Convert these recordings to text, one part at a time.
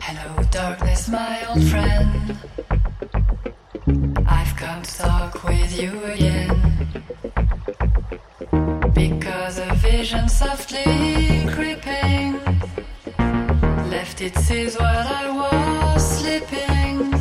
Hello, darkness, my old friend. I've come to talk with you again. Because a vision softly creeping left its seeds while I was sleeping.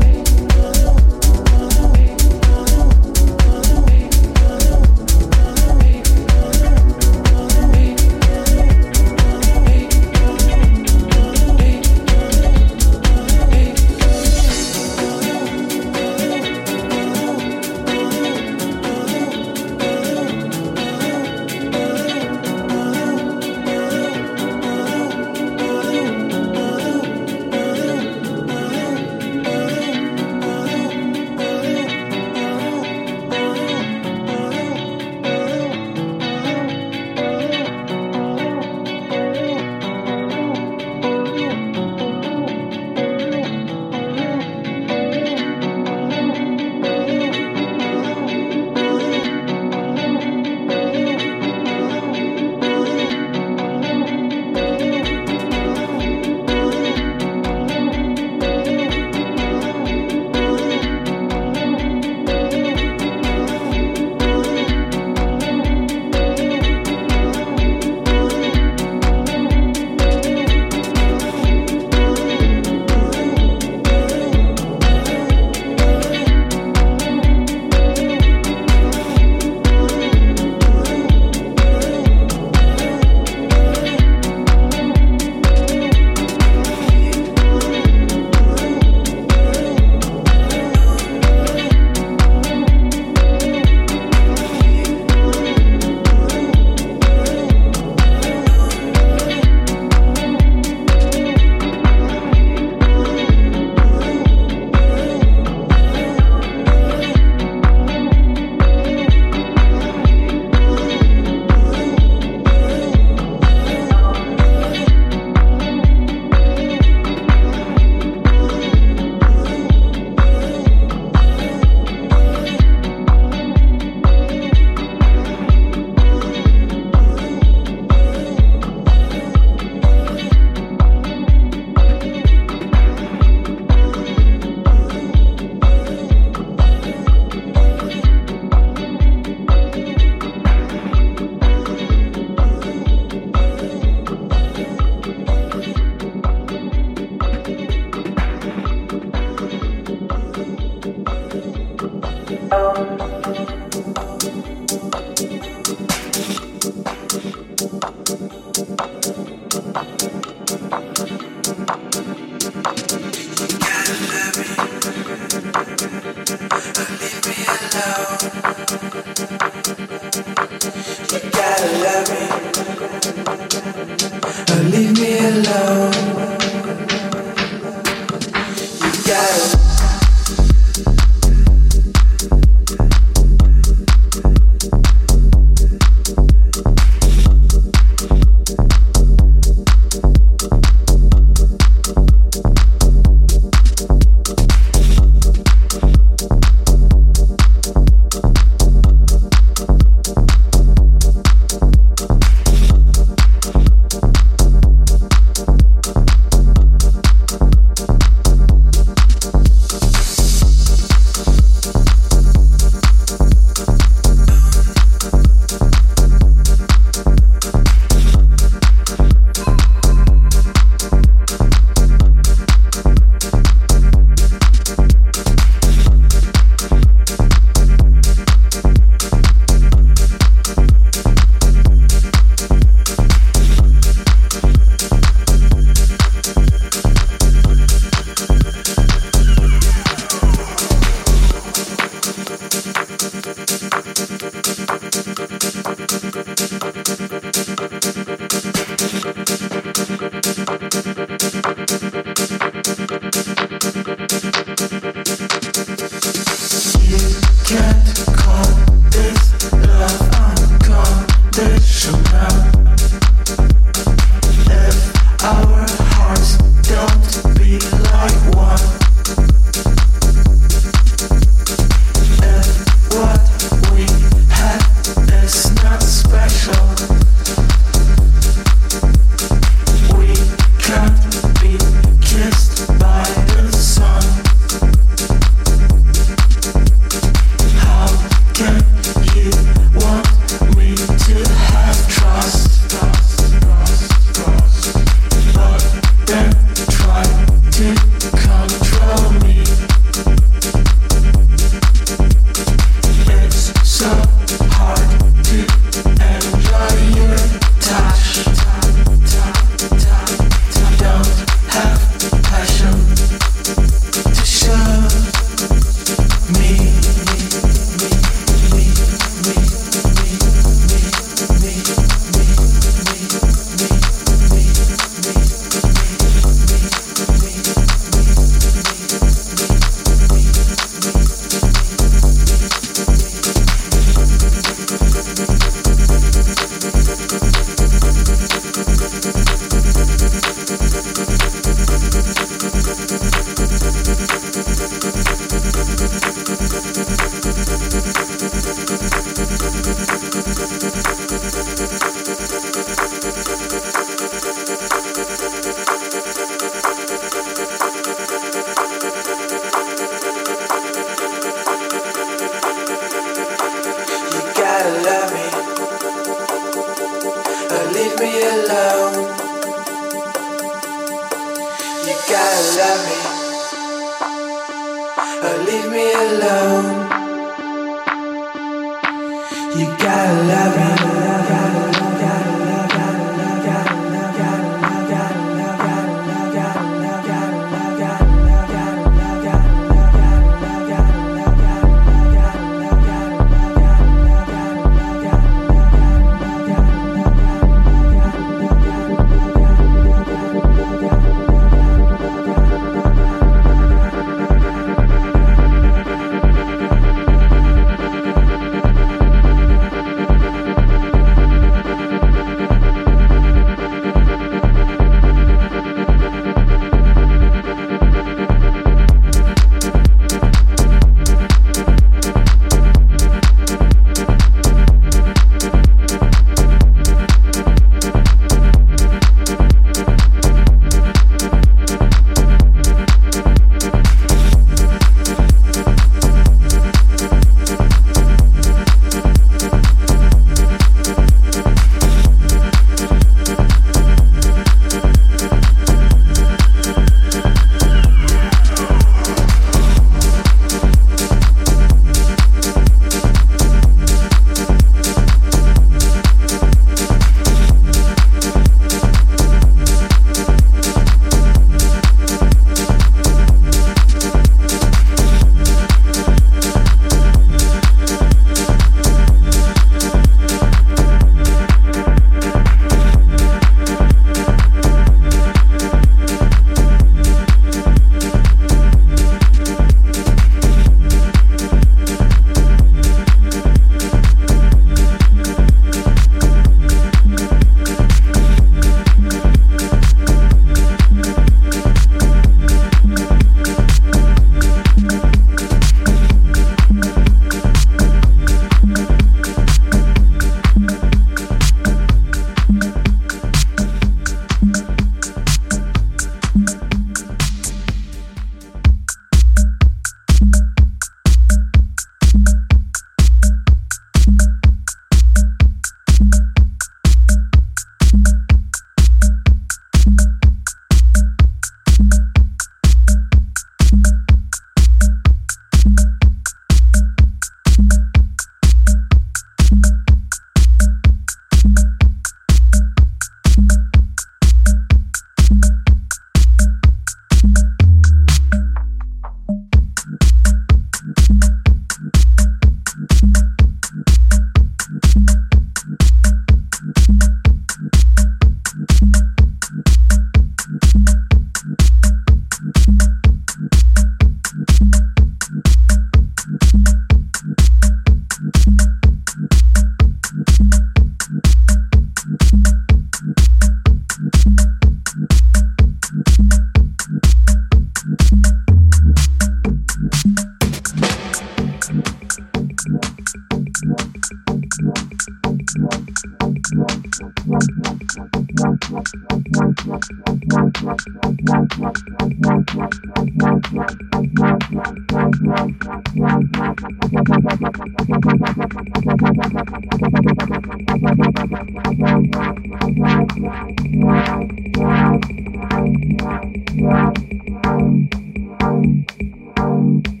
Thank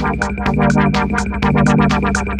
ババババババババババババ